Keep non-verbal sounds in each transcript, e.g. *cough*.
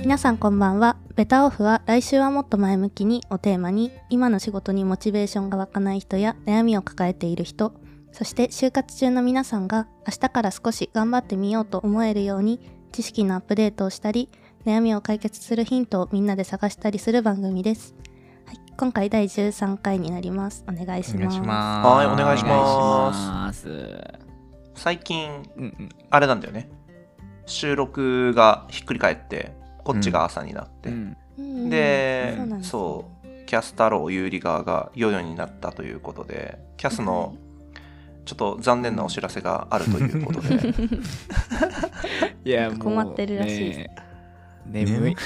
皆さんこんばんは。ベタオフは来週はもっと前向きにをテーマに、今の仕事にモチベーションが湧かない人や悩みを抱えている人、そして就活中の皆さんが明日から少し頑張ってみようと思えるように、知識のアップデートをしたり、悩みを解決するヒントをみんなで探したりする番組です。はい、今回第13回になります。お願いしお願ます。いします。はいお願いしますお願いします最近うんうん。あれなんだよね収録がひっくり返ってこっちが朝になって、うんうんでそうなんですそうキャス太郎有利側がヨヨになったということでキャスのちょっと残念なお知らせがあるということでいや、もう。困ってるらしいですね眠い。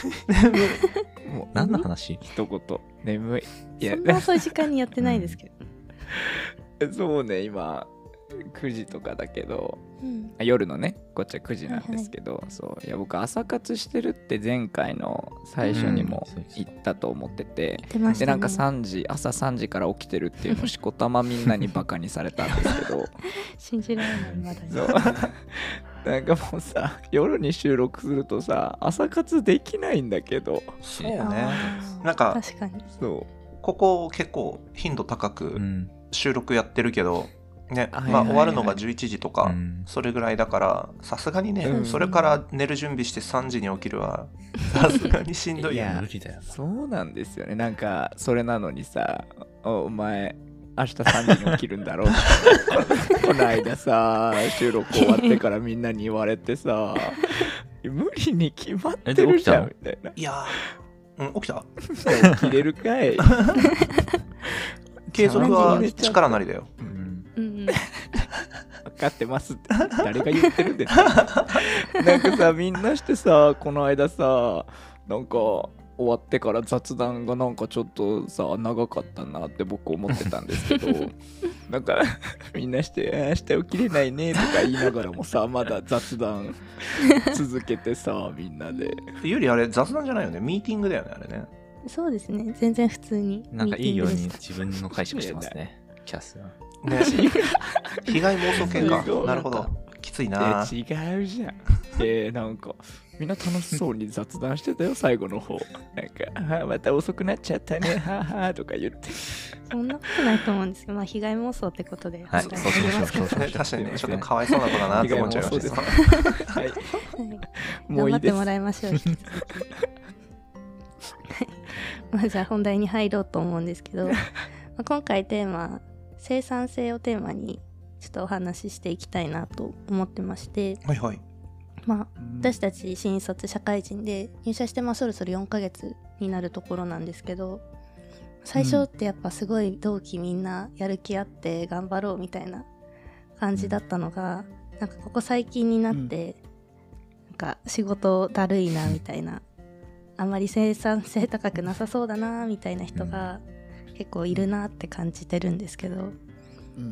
もう、何の話？一言。眠い。いやそん、な遅い時間にやってないですけど。*laughs* そうね、今、9時とかだけど、うんあ夜のね、こっちは9時なんですけど、そう。いや、僕、朝活してるって前回の最初にもうん言ったと思ってて、言ってましたね。でなんか3時朝3時から起きてるっていうのをしこたまみんなにバカにされたんですけど *laughs* 信じられない、まだに。そう *laughs* なんかもうさ夜に収録するとさ朝活できないんだけどそうねなんか確かに。そここ結構頻度高くうん。収録やってるけど、ねはいはいはいまあ、終わるのが11時とか、うん。それぐらいだからさすがにね、うん。それから寝る準備して3時に起きるは *laughs* さすがにしんどいよいやね無理だようそうなんですよね。なんかそれなのにさおお前明日3時に起きるんだろうって。*laughs* この間さ収録終わってからみんなに言われてさ無理に決まってるじゃんみたいな。いやー、うん、起きた？起きれるかい。*laughs* 継続は力なりだよ。うんうん。分かってますって誰が言ってるんですか？*laughs* なんかさみんなしてさこの間さなんか終わってから雑談がなんかちょっとさ長かったなって僕思ってたんですけど *laughs* なんかみんなして「明日起きれないね」とか言いながらもさまだ雑談 *laughs* 続けてさみんなでゆりあれ雑談じゃないよねミーティングだよねあれねそうですね。全然普通に。なんかいいように自分の解釈してますね。キャスは。ね。*laughs* 被害妄想系か。なるほど。きついえな違うじゃん。えー、なんかみんな楽しそうに雑談してたよ最後の方。なんかあーまた遅くなっちゃったね。*laughs* はーはーとか言って。たそんなことないと思うんですけど、まあ、被害妄想ってことで。はい。そうしましょうそう。しましょう確かにね。ちょっとかわいそうな子だなって思っちゃいました。はい。はい。もういいです。頑張ってもらいましょう。引き続き。*laughs* はい。まあ、じゃあ本題に入ろうと思うんですけど、まあ、今回テーマ、生産性をテーマにちょっとお話ししていきたいなと思ってまして、はいはい。まあ、私たち新卒社会人で入社してまあそろそろ4ヶ月になるところなんですけど最初ってやっぱすごい同期みんなやる気あって頑張ろうみたいな感じだったのが、なんかここ最近になって、なんか仕事だるいなみたいなあまり生産性高くなさそうだなみたいな人が結構いるなって感じてるんですけど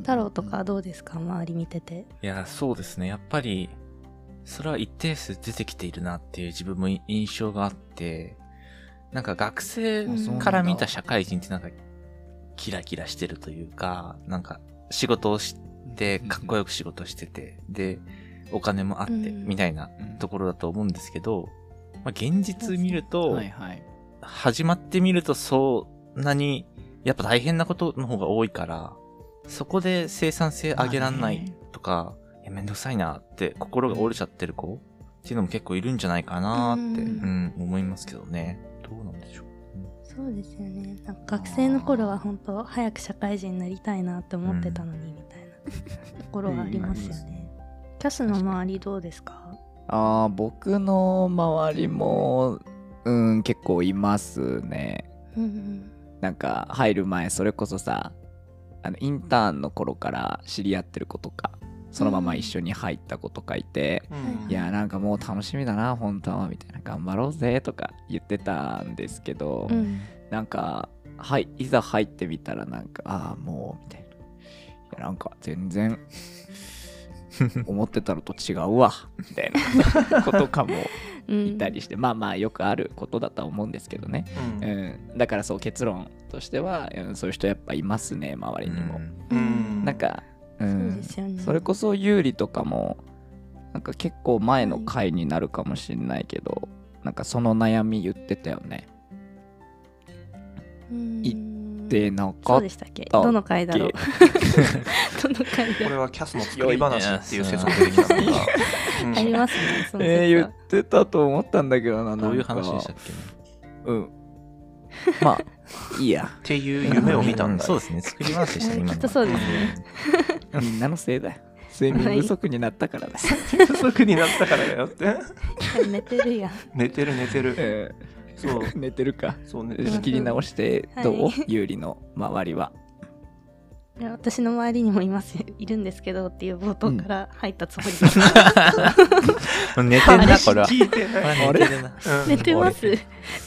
太郎とかどうですか？周り見てて。いや、そうですね。やっぱり、それは一定数出てきているなっていう自分も印象があって、なんか学生から見た社会人ってなんか、キラキラしてるというか、なんか仕事をして、かっこよく仕事してて、で、お金もあって、うん。みたいなところだと思うんですけど、まあ、現実見ると、はいはい。始まってみるとそんなに、やっぱ大変なことの方が多いから、そこで生産性上げらんないとか、いやめんどくさいなって心が折れちゃってる子っていうのも結構いるんじゃないかなって、ううんん、思いますけどね。どうなんでしょう。そうですよね。なんか学生の頃は本当早く社会人になりたいなって思ってたのにみたいな。ところがありますよね、キャスの周りどうですか？あー僕の周りもうん結構いますね。うんなんか入る前それこそさあのインターンの頃から知り合ってる子とかそのまま一緒に入った子とかいて、うん。いやなんかもう楽しみだな本当はみたいな頑張ろうぜとか言ってたんですけど、うん。なんかはいいざ入ってみたらなんかああもうみたいな。いやなんか全然 *laughs* 思ってたのと違うわみたいな *laughs* ことかもうん。いたりして、まあまあよくあることだとは思うんですけどね、うん。うん、だからそう結論としては、うん、そういう人やっぱいますね周りにも、うん。なんか、うそうんですよね。それこそ有利とかもなんか結構前の回になるかもしれないけど、なんなんかその悩み言ってたよね。言でなそうかっでしたっけたっけ？どの回だろう？*laughs* どの回だろう？これはキャスの作り話っていう説も出てきたのが、う *laughs* んありますねその説は、えー、言ってたと思ったんだけどなどういう話でしたっけ？ね。うん。まあいいや。っていう夢を見たんだ。よそうですね。作り話でしたね。きっとそうですね。みんなのせいだ。よ睡眠不足になったからだ、不足になったからだよって。*laughs* 寝てるやん。寝てる寝てる。えそう。ー *laughs* 寝てるか。そう寝てる仕切り直してどう、はい有利の周りは。いや私の周りにもいます。いるんですけどっていう冒頭から入ったつもりです、*laughs* 寝てんな、これは。*laughs* 聞寝てます。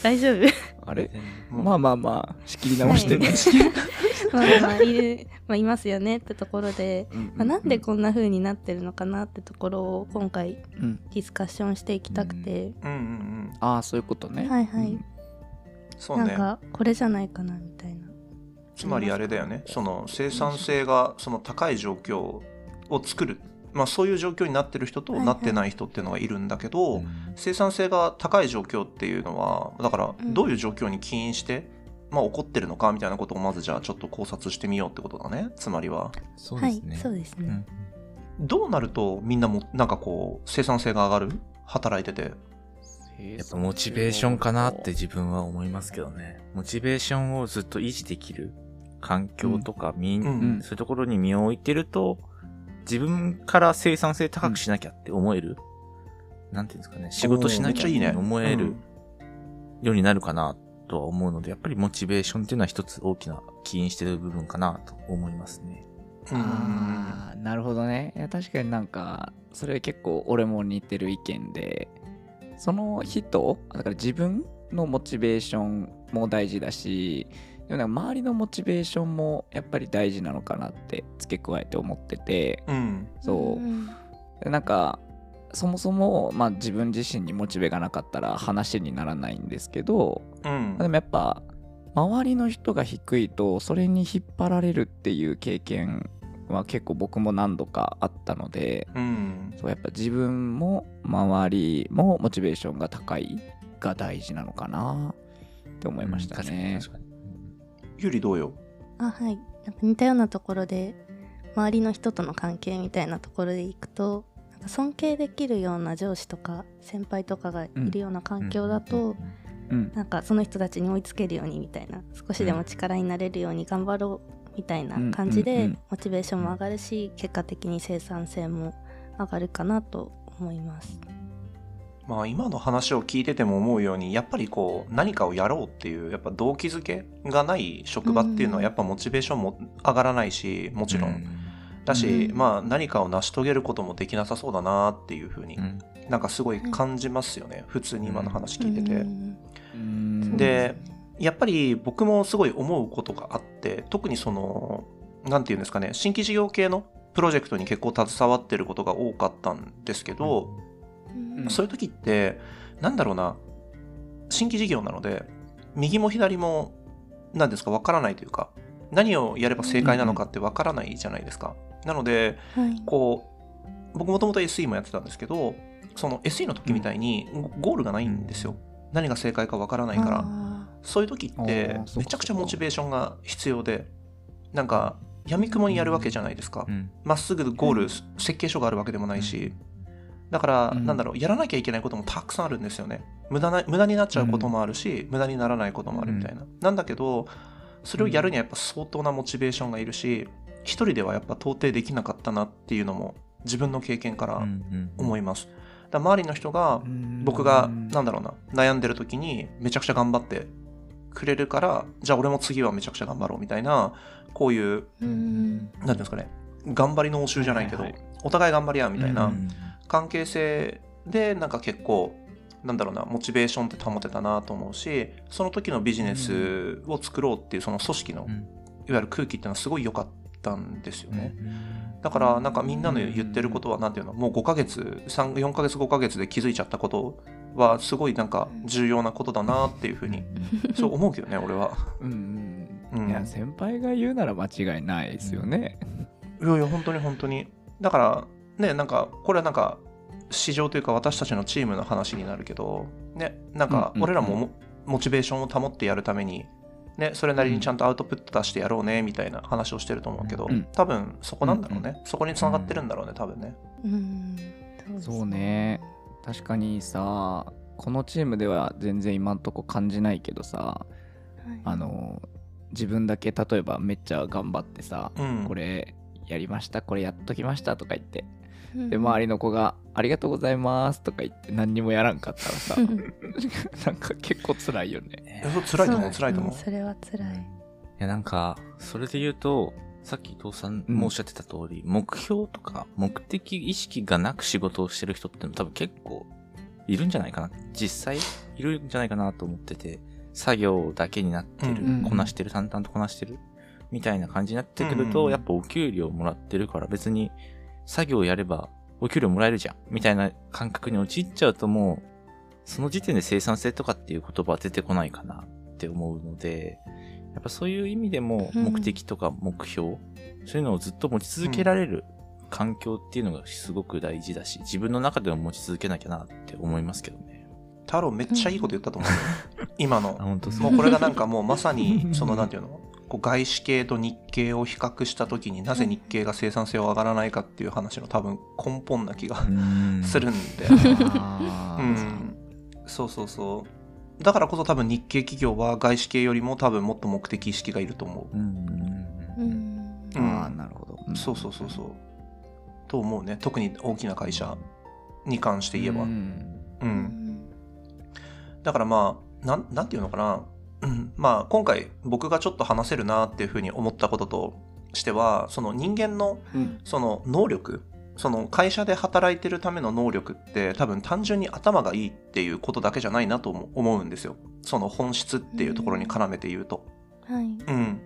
大丈夫あれ？うん。まあまあまあ仕切り直してね。*laughs* まあまあまあいる、まあ、いますよねってところで、うん。まあ、なんでこんな風になってるのかなってところを今回うん。ディスカッションしていきたくて、うんうんうん。ああそういうことね。はいはい。うん。なんそうね。かこれじゃないかなみたいな。つまりあれだよね。その生産性がその高い状況を作るまあそういう状況になってる人とはいはい。なってない人っていうのがいるんだけど、うん。生産性が高い状況っていうのはだからうん。どういう状況に起因して、まあ、起こってるのかみたいなことをまずじゃあちょっと考察してみようってことだね。つまりは。そうですね。はいそうですね、うん。どうなるとみんなもなんかこう生産性が上がる？働いてて。やっぱモチベーションかなって自分は思いますけどね。モチベーションをずっと維持できる環境とか、みん。うんうん。そういうところに身を置いてると、自分から生産性高くしなきゃって思える、なんていうんですかね、仕事しなきゃって思えるうん。ようになるかなとは思うので、やっぱりモチベーションっていうのは一つ大きな起因してる部分かなと思いますね。うん。あーなるほどね。いや確かになんかそれ結構俺も似てる意見でその人だから自分のモチベーションも大事だしでもなんか周りのモチベーションもやっぱり大事なのかなって付け加えて思ってて。うん。そう、なんかそもそも、まあ、自分自身にモチベがなかったら話にならないんですけどうん。でもやっぱ周りの人が低いとそれに引っ張られるっていう経験は結構僕も何度かあったのでうん。そうやっぱ自分も周りもモチベーションが高いが大事なのかなって思いましたね。確かに確かに。ゆりどうよ？あはい。なんか似たようなところで周りの人との関係みたいなところでいくとなんか尊敬できるような上司とか先輩とかがいるような環境だと、うん。なんかその人たちに追いつけるようにみたいな少しでも力になれるように頑張ろうみたいな感じでモチベーションも上がるし結果的に生産性も上がるかなと思います。まあ今の話を聞いてても思うようにやっぱりこう何かをやろうっていうやっぱ動機づけがない職場っていうのはやっぱモチベーションも上がらないしもちろん、だし、うん。まあ何かを成し遂げることもできなさそうだなっていうふうに、うん。なんかすごい感じますよね、普通に今の話聞いてて、でやっぱり僕もすごい思うことがあって特にそのなんていうんですかね新規事業系のプロジェクトに結構携わってることが多かったんですけど、うん。そういう時ってなんだろうな。新規事業なので右も左も何ですかわからないというか何をやれば正解なのかってわからないじゃないですか。なのではい。こう僕もともと SE もやってたんですけどその SE の時みたいにゴールがないんですよ。何が正解かわからないから。あそういう時ってめちゃくちゃモチベーションが必要でなんかやみくもにやるわけじゃないですか。うん。まっすぐゴール設計書があるわけでもないしだからうん。なんだろうやらなきゃいけないこともたくさんあるんですよね。無駄な無駄になっちゃうこともあるし無駄にならないこともあるみたいな。なんだけどそれをやるにはやっぱ相当なモチベーションがいるし一人ではやっぱ到底できなかったなっていうのも自分の経験から思います。だから周りの人が僕がなんだろうな悩んでる時にめちゃくちゃ頑張ってくれるからじゃあ俺も次はめちゃくちゃ頑張ろうみたいなこういうーうん。なんていうんですかね頑張りの応酬じゃないけど、お互い頑張り合うみたいなうん関係性でなんか結構なんだろうなモチベーションって保てたなと思うしその時のビジネスを作ろうっていうその組織のいわゆる空気っていうのはすごい良かったんですよね。だからなんかみんなの言ってることはなんていうの？もう5ヶ月3 4ヶ月5ヶ月で気づいちゃったことはすごいなんか重要なことだなっていうふうにそう思うけどね俺は。うんううん。ん、いや先輩が言うなら間違いないですよね。いやいや本当に本当に。だからねなんかこれはなんか市場というか私たちのチームの話になるけど、ね、なんかうんうん俺らもモモチベーションを保ってやるために、ね、それなりにちゃんとアウトプット出してやろうねみたいな話をしてると思うけど、うん。多分そこなんだろうね、そこにつながってるんだろうね多分ね。うん。そうね。確かにさこのチームでは全然今んとこ感じないけどさはい。あの自分だけ例えばめっちゃ頑張ってさ、うん。これやりましたこれやっときましたとか言ってうんで周りの子が「ありがとうございます」とか言って何にもやらんかったらさ *laughs* なんか結構辛いよね。えそう辛いと思う？そ辛いと思う、んそれは辛い。いや、なんか、それで言うと、さっき伊藤さんもおっしゃってた通り、目標とか目的意識がなく仕事をしてる人っての多分結構いるんじゃないかな。実際いるんじゃないかなと思ってて、作業だけになってる、うんこなしてる、淡々とこなしてる、みたいな感じになってくると、うん。やっぱお給料もらってるから別に作業やればお給料もらえるじゃん、みたいな感覚に陥っちゃうともう、その時点で生産性とかっていう言葉は出てこないかなって思うので、やっぱそういう意味でもうん。目的とか目標、そういうのをずっと持ち続けられる環境っていうのがすごく大事だし、自分の中でも持ち続けなきゃなって思いますけどね。太郎めっちゃいいこと言ったと思うよ。*laughs* 今の。あ、本当もうこれがなんかもうまさにそのなんていうの？こう外資系と日系を比較した時になぜ日系が生産性を上がらないかっていう話の多分根本な気が *laughs* するんだよね。あーうん、そうそうそう。だからこそ多分日系企業は外資系よりも多分もっと目的意識がいると思う。ん。ううんん。うん。あーなるほど、う、そうそうそうそう。と思うね。特に大きな会社に関して言えば、ううんん。だからまあなんなんていうのかな、うん、まあ今回僕がちょっと話せるなっていうふうに思ったこととしてはその人間のうん。その能力その会社で働いてるための能力って多分単純に頭がいいっていうことだけじゃないなと思思うんですよ。その本質っていうところに絡めて言うと。はい。うん。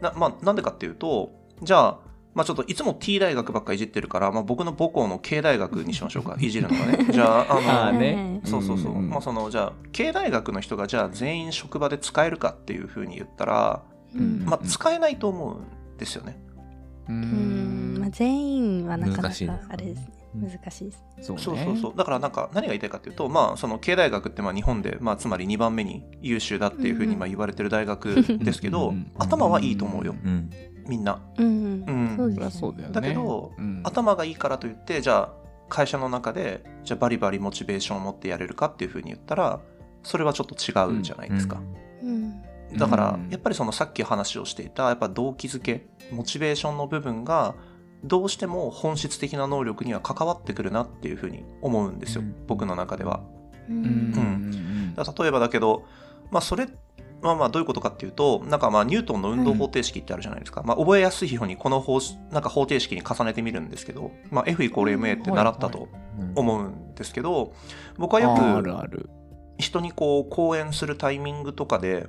な、まあ、なんでかっていうと、じゃあ、まあちょっといつも T 大学ばっかいじってるから、まあ僕の母校の K 大学にしましょうか。*laughs* いじるのがね。じゃあ、あの、*laughs* あーねそうそうそう。んんんまあその、じゃあ、K 大学の人がじゃあ全員職場で使えるかっていうふうに言ったら、うんまあ使えないと思うんですよね。ううんまあ全員はなかなかあれですね難しいですそうねそうそうそう。だからなんか何が言いたいかっていうと、まあその K 大学ってまあ日本で、まあつまり2番目に優秀だっていうふうにまあ言われてる大学ですけど頭はいいと思うよ。うん。みんな。うんうん。だよね。だけどうん。頭がいいからといってじゃあ会社の中でじゃあバリバリモチベーションを持ってやれるかっていうふうに言ったらそれはちょっと違うじゃないですか、うん。だからうん。やっぱりそのさっき話をしていたやっぱ動機づけモチベーションの部分がどうしても本質的な能力には関わってくるなっていうふうに思うんですよ、うん。僕の中では。ううん。んうん例えばだけどまあそれまあまあどういうことかっていうとなんかまあニュートンの運動方程式ってあるじゃないですか、まあ覚えやすいようにこの方なんか方程式に重ねてみるんですけど、まあ、F イコール MA って習ったと思うんですけど、僕はよく人にこう講演するタイミングとかで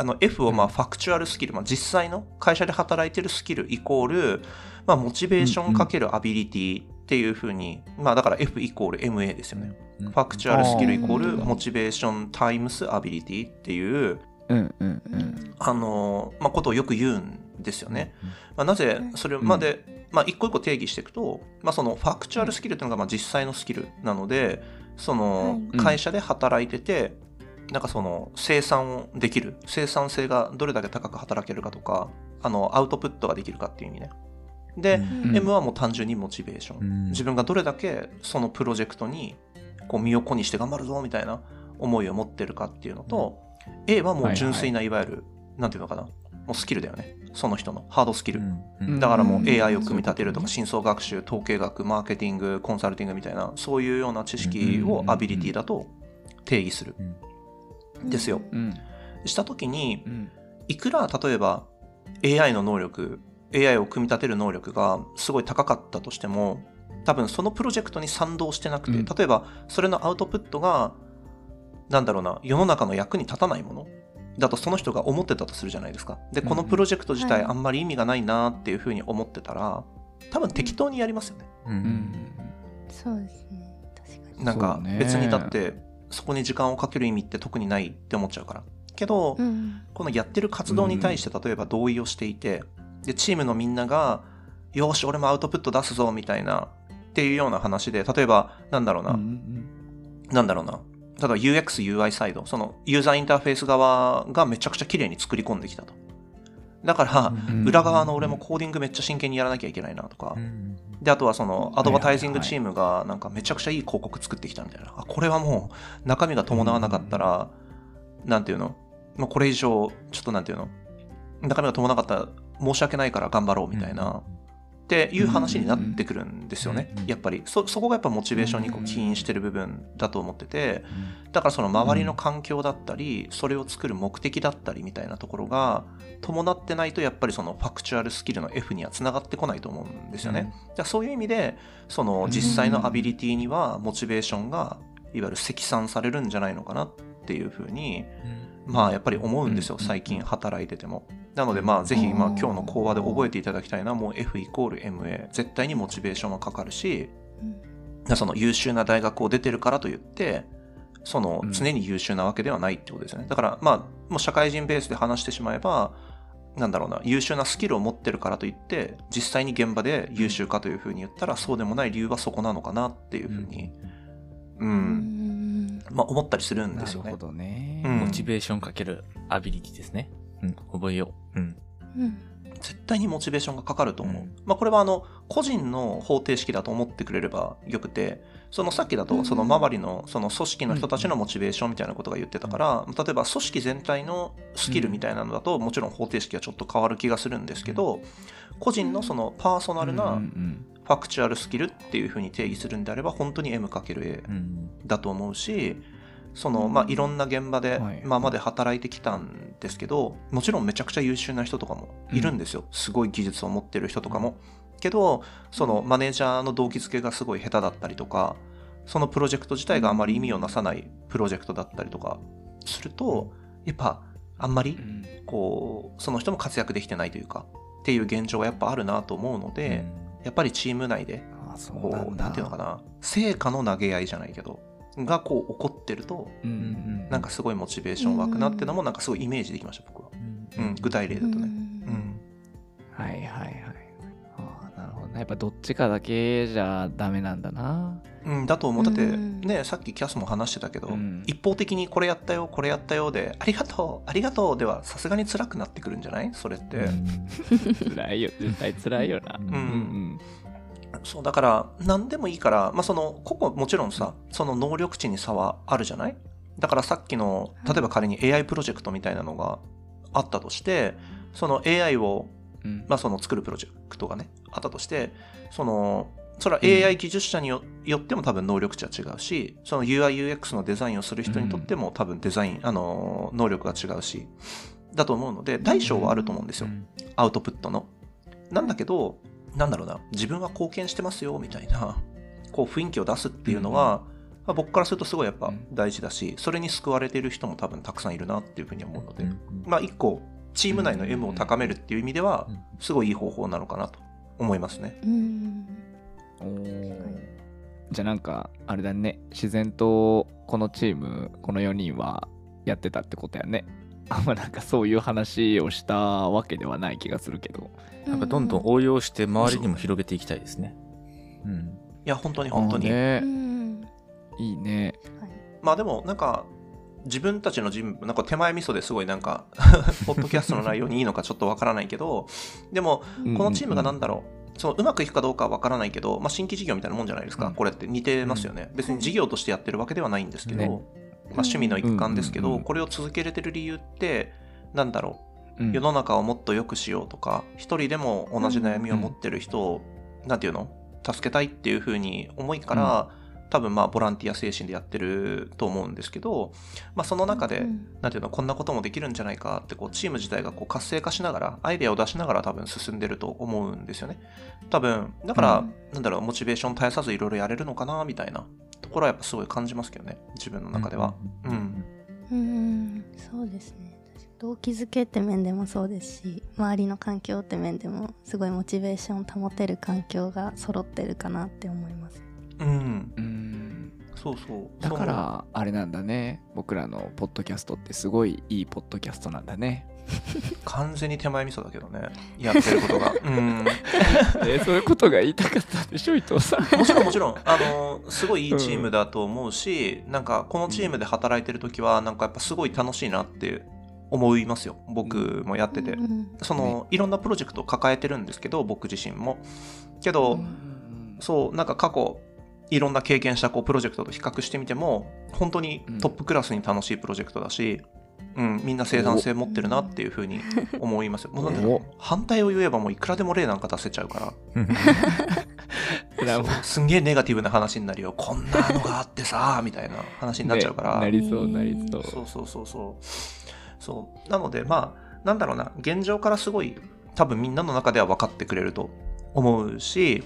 あの F をまあうん。ファクチュアルスキル、まあ、実際の会社で働いてるスキルイコール、まあ、モチベーションかけるアビリティっていうふうに、まあだから F イコール MA ですよね。ファクチュアルスキルイコールモチベーションタイムスアビリティっていううんうんうん。あのまあ、ことをよく言うんですよね。まあ、なぜそれまで、まあ、一個一個定義していくと、まあ、そのファクチュアルスキルっていうのがまあ実際のスキルなのでそのはい。会社で働いてて、なんかその生産をできる。生産性がどれだけ高く働けるかとかあのアウトプットができるかっていう意味ね。で、うん。M はもう単純にモチベーション、うん。自分がどれだけそのプロジェクトにこう身を粉にして頑張るぞみたいな思いを持ってるかっていうのと、A はもう純粋ないわゆる、なんていうのかな。もうスキルだよね。その人のハードスキル、うんだからもううん。AI を組み立てるとか深層学習統計学マーケティングコンサルティングみたいなそういうような知識をアビリティだと定義する。ですよ。うん。した時にうん。いくら例えば AI の能力 AI を組み立てる能力がすごい高かったとしても多分そのプロジェクトに賛同してなくて、うん。例えばそれのアウトプットがなんだろうな世の中の役に立たないもの？だとその人が思ってたとするじゃないですか。でこのプロジェクト自体はい。あんまり意味がないなっていうふうに思ってたら多分適当にやりますよね。ううんん。そうですね。確かに。なんか別にだってそこに時間をかける意味って特にないって思っちゃうから。けど、うんこのやってる活動に対して例えば同意をしていて、でチームのみんなが「よーし俺もアウトプット出すぞ」みたいなっていうような話で、例えば、なんだろうな、うんうん。なんだろうな。例えば UX、UI サイド、そのユーザーインターフェース側がめちゃくちゃ綺麗に作り込んできたと。だから、うん裏側の俺もコーディングめっちゃ真剣にやらなきゃいけないなとかう、んで、あとはそのアドバタイジングチームがなんかめちゃくちゃいい広告作ってきたみたいな。あ、これはもう中身が伴わなかったら、なんていうの？もうこれ以上、ちょっとなんていうの？中身が伴わなかったら申し訳ないから頑張ろうみたいな。っていう話になってくるんですよね。うん。やっぱり。そそこがやっぱモチベーションにこう起因してる部分だと思ってて。だからその周りの環境だったりそれを作る目的だったりみたいなところが伴ってないとやっぱりそのファクチュアルスキルの F にはつながってこないと思うんですよね。だからそういう意味でその実際のアビリティにはモチベーションがいわゆる積算されるんじゃないのかなっていうふうにまあやっぱり思うんですよ。うん。最近働いてても。なのでまあぜひまあうん。今日の講話で覚えていただきたいのはもう F イコール MA 絶対にモチベーションはかかるしうん。その優秀な大学を出てるからといってそのうん。常に優秀なわけではないってことですよね。だからまあもう社会人ベースで話してしまえばなんだろうな優秀なスキルを持ってるからといって実際に現場で優秀かというふうに言ったらそうでもない理由はそこなのかなっていうふうに、うん。うん。まあ、思ったりするんですよね。なるほ。どね。うん。モチベーションかけるアビリティですね。うん、覚えよう。うん。うん。絶対にモチベーションがかかると思う。うん。まあこれはあの個人の方程式だと思ってくれればよくて、そのさっきだうん。とその周りのその組織の人たちのモチベーションみたいなことが言ってたから、例えば組織全体のスキルみたいなのだともちろん方程式はちょっと変わる気がするんですけど、個人のそのパーソナルうん。なうん。ファクチュアルスキルっていうふうに定義するんであれば本当に M×A うん。だと思うし、そのまあいろんな現場ではい。今まで働いてきたんですけど、もちろんめちゃくちゃ優秀な人とかもいるんですよ。すごい技術を持ってる人とかも。けど、そのマネージャーの動機づけがすごい下手だったりとか、そのプロジェクト自体があまり意味をなさないプロジェクトだったりとかすると、やっぱあんまりうん。こう、その人も活躍できてないというか、っていう現状がやっぱあるなと思うので、やっぱりチーム内でこう、ていうのかな、成果の投げ合いじゃないけど、がこう起こってると、うんうんうん。なんかすごいモチベーション湧くなっていうのも、なんかすごいイメージできました、僕は。うん、具体例だとね。うん。はいはいはい。ああ、なるほどね。やっぱどっちかだけじゃダメなんだな。うん、だと思う。だって、うんね、さっきキャスも話してたけど、うん一方的にこれやったよ、これやったよで、ありがとう、ありがとうでは、さすがに辛くなってくるんじゃない？それって。*laughs* 辛いよ、絶対辛いよな。ううんんそう、だから、何でもいいから、まあ、その、個々もちろんさ、その能力値に差はあるじゃない？だからさっきの、例えば仮に AI プロジェクトみたいなのがあったとして、その AI を。まあ、その作るプロジェクトがね、あったとして、その、それは AI 技術者によよっても多分能力値は違うし、その UI、UX のデザインをする人にとっても多分デザイン、あの、能力が違うし、だと思うので、大小はあると思うんですよ。アウトプットの。なんだけど、なんだろうな、自分は貢献してますよ、みたいな、こう雰囲気を出すっていうのは、まあ僕からするとすごいやっぱ大事だし、それに救われている人も多分たくさんいるなっていうふうに思うので、まあ一個、チーム内の M を高めるっていう意味では、すごいいい方法なのかなと思いますね。うん。おー。じゃあなんか、あれだね。自然とこのチーム、この4人はやってたってことやね。あんまなんかそういう話をしたわけではない気がするけど。なんかどんどん応用して周りにも広げていきたいですね。うん。いや、本当に本当に。ね。んいいね。はいまあでも、なんか、自分たちの人なんか手前味噌ですごいなんか、*laughs* ポッドキャストの内容にいいのかちょっとわからないけど、でも、このチームがなんだろう、そのうまくいくかどうかはわからないけど、まあ、新規事業みたいなもんじゃないですか、うんこれって似てますよね、別に事業としてやってるわけではないんですけど、ねまあ、趣味の一環ですけど、これを続けれてる理由って、なんだろう、うん。世の中をもっと良くしようとか、一人でも同じ悩みを持ってる人を、なんていうの？助けたいっていうふうに思いから、多分まあボランティア精神でやってると思うんですけど、まあ、その中で、うんなんていうのこんなこともできるんじゃないかってこうチーム自体がこう活性化しながらアイデアを出しながら多分進んでると思うんですよね。多分だから、うん。なんだろうモチベーション絶やさずいろいろやれるのかなみたいなところはやっぱすごい感じますけどね自分の中では。うん、うんそうですね。動機づけって面でもそうですし周りの環境って面でもすごいモチベーションを保てる環境が揃ってるかなって思いますうん、うん。そうそう。だからあれなんだね。僕らのポッドキャストってすごいいいポッドキャストなんだね。完全に手前味噌だけどね。やってることが。うん。*laughs* えーそういうことが言いたかったんでしょ伊藤さん。もちろんもちろん。あの *laughs* すごいいいチームだと思うし、なんかこのチームで働いてる時はなんかやっぱすごい楽しいなって思いますよ。僕もやってて、うん。そのいろんなプロジェクトを抱えてるんですけど僕自身も。けど、そうなんか過去いろんな経験したこうプロジェクトと比較してみても本当にトップクラスに楽しいプロジェクトだし、うんみんな生産性持ってるなっていうふうに *laughs* 思いますよ。もうなん反対を言えばもういくらでも例なんか出せちゃうから。*laughs* すんげえネガティブな話になるよ。こんなのがあってさみたいな話になっちゃうから、ねなりそうなりそう。そうそうそうそう。そう。なのでまあなんだろうな。現状からすごい多分みんなの中では分かってくれると思うし、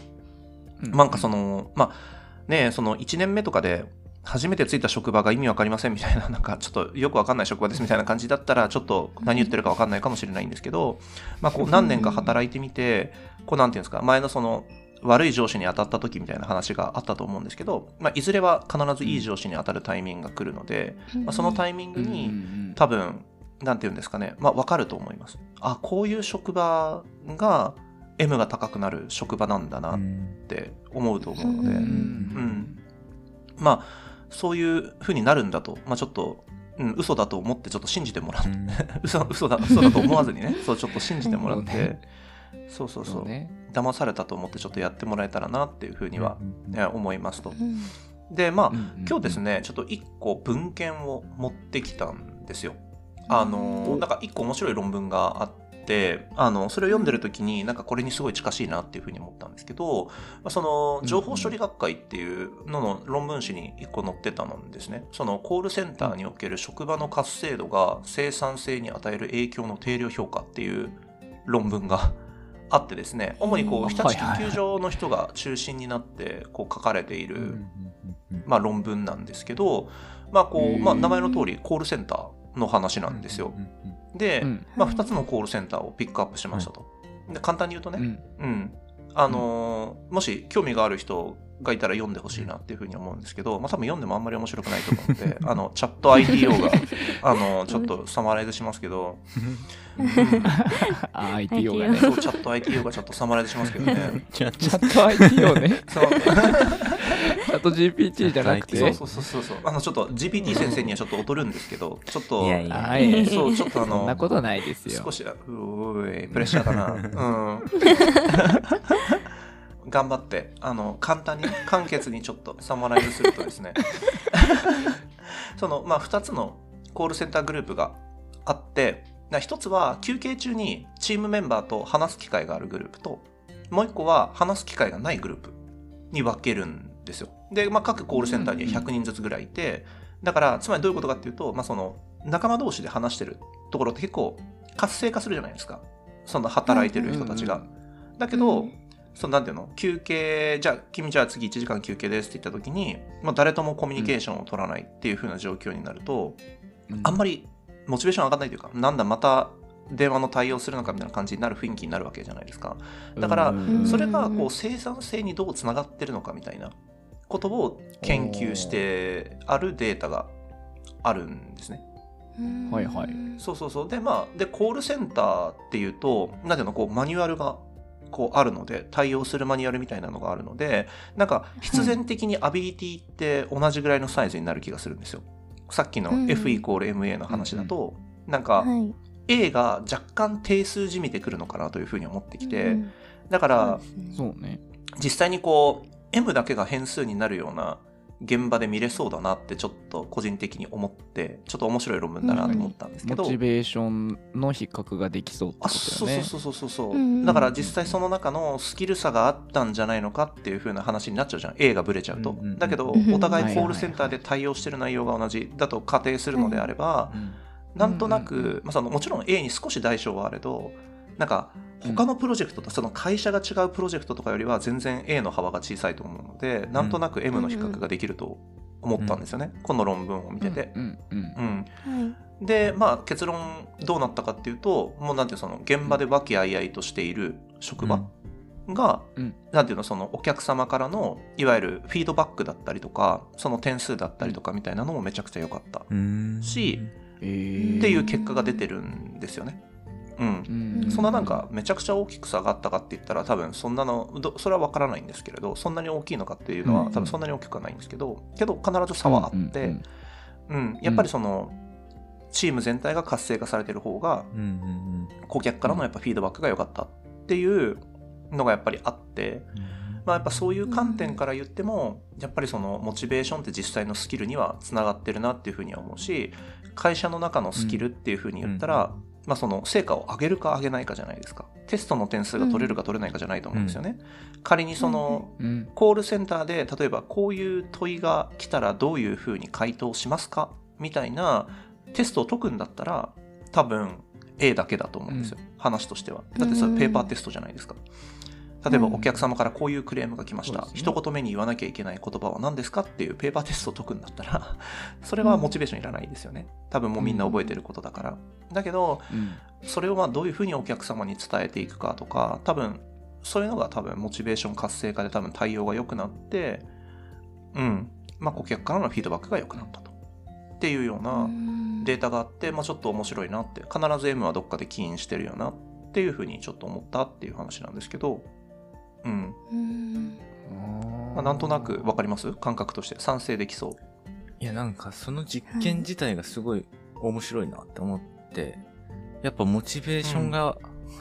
なんかそのまあねその1年目とかで初めて着いた職場が意味わかりませんみたいな、*laughs* なんかちょっとよくわかんない職場ですみたいな感じだったら、ちょっと何言ってるかわかんないかもしれないんですけど、まあこう何年か働いてみて、こうなんていうんですか、前のその悪い上司に当たった時みたいな話があったと思うんですけど、まあいずれは必ずいい上司に当たるタイミングが来るので、まあそのタイミングに多分、なんていうんですかね、まあわかると思います。あ、こういう職場が M が高くなる職場なんだなって思うと思うので、うん。うん、まあそういう風になるんだと、まあ、ちょっと、うん、嘘だと思ってちょっと信じてもらって、*laughs* 嘘嘘だ嘘だと思わずにね。*laughs* そうちょっと信じてもらって、そうそうそう。ね。騙されたと思ってちょっとやってもらえたらなっていう風には、ね思いますと。うん。でまあ、うんうんうん。今日ですねちょっと1個文献を持ってきたんですよ。あのなんか1個面白い論文があってあのそれを読んでる時になんかこれにすごい近しいなっていうふうに思ったんですけど、まあその情報処理学会っていうのの論文誌に1個載ってたんですね。そのコールセンターにおける職場の活性度が生産性に与える影響の定量評価っていう論文があってですね。主にこうん。う日立研究所の人が中心になってこう書かれている、まあ、論文なんですけど、まあこうまあ、名前の通りコールセンターの話なんですよ。で、うん。まあ、2つのコールセンターをピックアップしましたと。で簡単に言うとね、うん。うん。あのーもし興味がある人がいたら読んでほしいなっていうふうに思うんですけど、まあ、多分読んでもあんまり面白くないと思うので *laughs* あのチャット ITO があのちょっとサマライズしますけど、うん。あ ITO がね。そうチャット ITO がちょっとサマライズしますけどね。*laughs* チャット ITO ね。そうチャット GPT じゃなくて？そうそうそうそう。そうあのちょっと GPT 先生にはちょっと劣るんですけどちょっといやいや。はい。そうちょっとあのそんなことないですよ。少しうーいプレッシャーだな。うん。*laughs* 頑張ってあの簡単に簡潔にちょっとサマライズするとですね。*laughs* そのまあ2つのコールセンターグループがあってな一つは休憩中にチームメンバーと話す機会があるグループともう一個は話す機会がないグループに分けるんですよ。で、まあ、各コールセンターには100人ずつぐらいいて、だからつまりどういうことかっていうと、まあ、その仲間同士で話してるところって結構活性化するじゃないですか。その働いてる人たちが。だけど、うんそのなんていうの？休憩じゃあ君じゃあ次1時間休憩ですって言った時に、まあ、誰ともコミュニケーションを取らないっていう風な状況になると、あんまりモチベーション上がんないというかなんだまた電話の対応するのかみたいな感じになる雰囲気になるわけじゃないですか。だからうんそれがこう生産性にどうつながってるのかみたいなことを研究してあるデータがあるんですね。うんはいはいそうそうそう。で、まあ、で、コールセンターっていうと、なんていうの、こう、マニュアルが、こう、あるので、対応するマニュアルみたいなのがあるので、なんか、必然的にアビリティって同じぐらいのサイズになる気がするんですよ。さっきのうん F イコール MA の話だと、なんか、はい A が若干定数じみてくるのかなというふうに思ってきて、うんだから、そうね実際にこう M だけが変数になるような現場で見れそうだなってちょっと個人的に思ってちょっと面白い論文だなと思ったんですけど、モチベーションの比較ができそうってこあとそうだよねそうそうそう。そううんうだから実際その中のスキル差があったんじゃないのかっていう風な話になっちゃうじゃん。A がブレちゃうと、だけどうんお互いコールセンターで対応してる内容が同じだと仮定するのであれば、なんとなく、まあ、そのもちろん A に少し代償はあれどなんか他のプロジェクトとその会社が違うプロジェクトとかよりは全然 A の幅が小さいと思うので、なんとなく M の比較ができると思ったんですよね、この論文を見てて。うん。うん。うん。はい。でまあ結論どうなったかっていうともうなんていうその現場で和気あいあいとしている職場が、うん。なんていうのそのお客様からのいわゆるフィードバックだったりとかその点数だったりとかみたいなのもめちゃくちゃ良かった。しえっていう結果が出てるんですよね。うん。うんそんななんかめちゃくちゃ大きく差があったかって言ったら多分そんなのどそれは分からないんですけれどそんなに大きいのかっていうのうん。は多分そんなに大きくはないんですけどけど必ず差はあって、うんうん、やっぱりその、チーム全体が活性化されてる方が顧客からのやっぱフィードバックが良かったっていうのがやっぱりあって、まあ、やっぱそういう観点から言ってもやっぱりそのモチベーションって実際のスキルにはつながってるなっていうふうには思うし会社の中のスキルっていうふうに言ったら、まあ、その成果を上げるか上げないかじゃないですか。テストの点数が取れるか取れないかじゃないと思うんですよね。仮にそのうん。コールセンターで例えばこういう問いが来たらどういうふうに回答しますか？みたいなテストを解くんだったら多分 A だけだと思うんですよ、話としては。だってそれペーパーテストじゃないですか例えばうん。お客様からこういうクレームが来ました、そうですね。一言目に言わなきゃいけない言葉は何ですか？っていうペーパーテストを解くんだったらそれはモチベーションいらないですよね。多分もうみんな覚えてることだから。だけどうん。それをまあどういうふうにお客様に伝えていくかとか多分そういうのが多分モチベーション活性化で多分対応が良くなってうん。まあ顧客からのフィードバックが良くなったと。っていうようなデータがあって、まあ、ちょっと面白いなって必ず M はどっかで起因してるよなっていうふうにちょっと思ったっていう話なんですけどうん、うん。まあ、なんとなく分かります？感覚として。賛成できそう。いやなんかその実験自体がすごい面白いなって思って、やっぱモチベーションが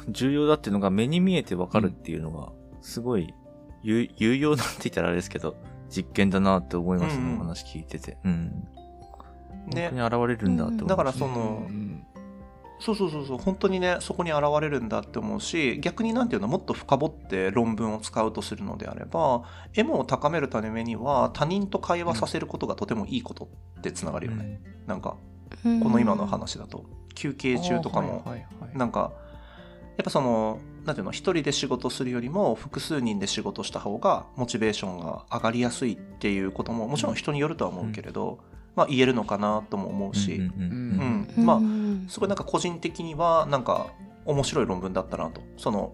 重要だっていうのが目に見えてわかるっていうのがすごい有有用なんて言ったらあれですけど実験だなって思いますね、うんうん。お話聞いてて。うん。ね本当に現れるんだって思いますだからそのうんそうそうそうそう本当にねそこに現れるんだって思うし逆になんていうのもっと深掘って論文を使うとするのであれば M を高めるためには他人と会話させることがとてもいいことってつながるよね、なんかこの今の話だと休憩中とかもはいはいはい。なんかやっぱそのなんていうの一人で仕事するよりも複数人で仕事した方がモチベーションが上がりやすいっていうことももちろん人によるとは思うけれど、まあ言えるのかなとも思うし、うんまあうん。すごいなんか個人的にはなんか面白い論文だったなと。その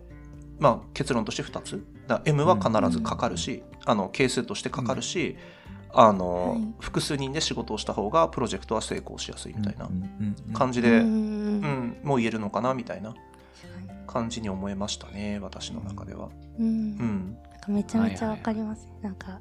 まあ結論として2つ。M は必ずかかるし、あの係数としてかかるし、あの、はい。複数人で仕事をした方がプロジェクトは成功しやすいみたいな感じで、ううんんもう言えるのかなみたいな感じに思えましたね私の中では。うん。うん。なんかめちゃめちゃわかります、なんか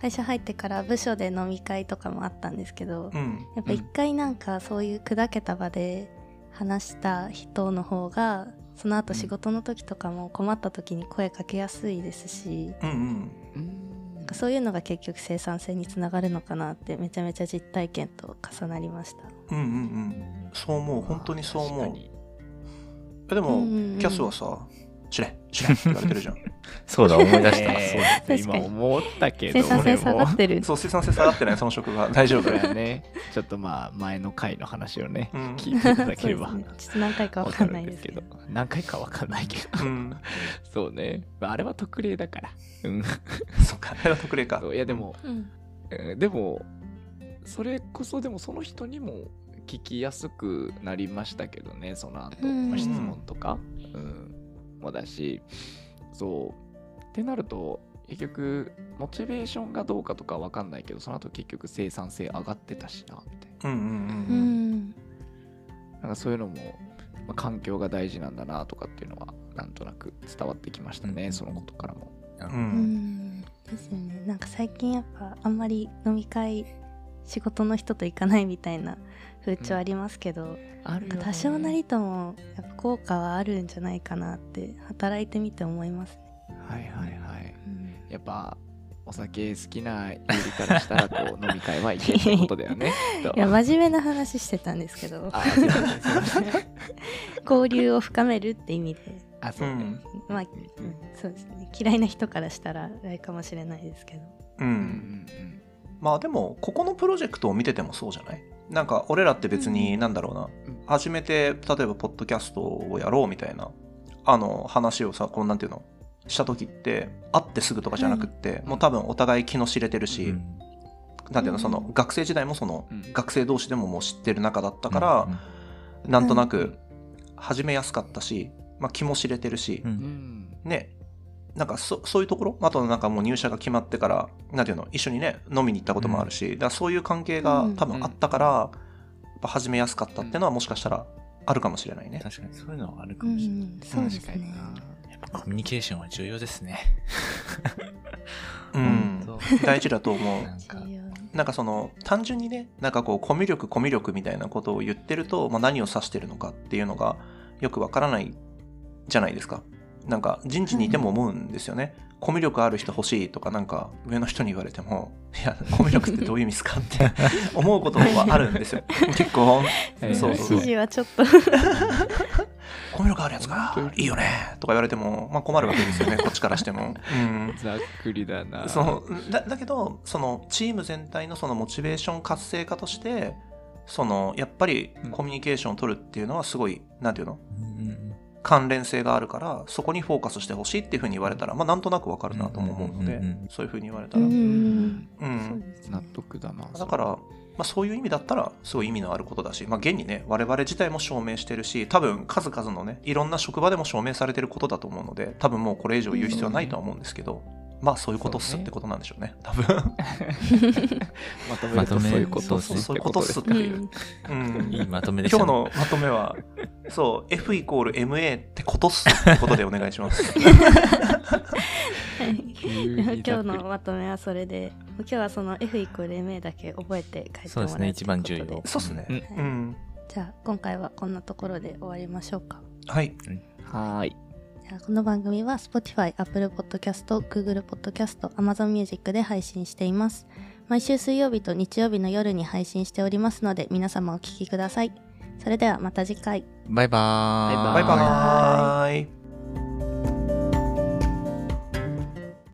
会社入ってから部署で飲み会とかもあったんですけど、うん。やっぱ一回なんかそういう砕けた場で話した人の方がその後仕事の時とかも困った時に声かけやすいですし、うんうん。うんなんかそういうのが結局生産性につながるのかなってめちゃめちゃ実体験と重なりました。うんうんうん。そう思う。本当にそう思う。えでも、うんうんうん。キャスはさ「知れ知れ」って言われてるじゃん。*laughs* そうだ、思い出した。え。そうー確かに。今思ったけど生産性下がってる。そう生産性下がってないその職が大丈夫。これはね。ちょっとまあ前の回の話をねうん。聞いていただければ。ちょっと何回かわかんないですけど。何回かわかんないけど。うん。そうね。まああれは特例だから。うん。そっかあれは特例か。いやでもでもそれこそでもその人にも聞きやすくなりましたけどねその後、質問とか、うん、もだしそう。ってなると結局モチベーションがどうかとかわかんないけどその後結局生産性上がってたしなみたいうんうんううん。ん。ななんかそういうのも、まあ、環境が大事なんだなとかっていうのはなんとなく伝わってきましたね、うん。そのことからも。ううんん。ですよね。なんか最近やっぱあんまり飲み会仕事の人と行かないみたいな風潮ありますけど、あるなんか多少なりともやっぱ効果はあるんじゃないかなって働いてみて思いますね。はいはいはい。うん。やっぱお酒好きなゆりからしたらこう飲み会はいけってことだよね。*laughs* いや真面目な話してたんですけど。交流を深めるって意味で。あそうね。まあ、うん。そうですね。嫌いな人からしたらあれかもしれないですけど。ううんんまあでもここのプロジェクトを見ててもそうじゃない？なんか俺らって別になんだろうな、うん。初めて例えばポッドキャストをやろうみたいなあの話をさこうなんていうの？した時って会ってすぐとかじゃなくって、もう多分お互い気の知れてるし、なんていうの？そのうん学生時代もそのうん。学生同士でももう知ってる仲だったから、なんとなくうん。始めやすかったし、まあ、気も知れてるし、うんうんうん。ねなんかそそういうところ？あとなんかもう入社が決まってからなんていうの？一緒にね飲みに行ったこともあるし、だからそういう関係が多分あったから、ぱ始めやすかったっていうのはもしかしたらあるかもしれないね。確かにそういうのはあるかうもしれない。ん、そうです確かにね。やっぱコミュニケーションは重要ですね。うん。本大事だと思う当。なんか、なんかその単純にねなんかこうコミュ力コミュ力みたいなことを言ってると、まあ、何を指してるのかっていうのがよくわからないじゃないですかなんか人事にいても思うんですよね、コミュ力ある人欲しいとかなんか上の人に言われてもいやコミュ力ってどういう意味ですか？って *laughs* 思うことはあるんですよ。結構。えーそうそうそう。指示はちょっと *laughs* コミュ力あるやつがいいよねとか言われても、まあ、困るわけですよね *laughs* こっちからしても、うん、ざっくりだな。そのだだけどそのチーム全体のそのモチベーション活性化としてそのやっぱりうん。コミュニケーションを取るっていうのはすごい、なんていうの？うんうん関連性があるからそこにフォーカスしてほしいっていうふうに言われたら、まあ、なんとなくわかるなとも思うので、うんうんうんうん。そういうふうに言われたうら、うん納ね得だなだから、まあ、そういう意味だったらすごい意味のあることだし、まあ、現にね我々自体も証明してるし多分数々のねいろんな職場でも証明されてることだと思うので多分もうこれ以上言う必要はないとは思うんですけど、まあそういうことっすってことなんでしょうね。多分。まとめるとそういうことっすそうそうそういうことっすっていう、うん。いいまとめでした今ね。日のまとめはそう F イコール MA ってことっすってことでお願いします。*laughs* はい。今日のまとめはそれで今日はその F イコール MA だけ覚えて書いてそうですね、もらう一番重要。そうっすね。うん。じゃあ今回はこんなところで終わりましょうか。はい。はーいこの番組は Spotify、Apple Podcast、Google Podcast、Amazon Music で配信しています。毎週水曜日と日曜日の夜に配信しておりますので皆様お聞きください。それではまた次回。バイバーイ。バイバーイ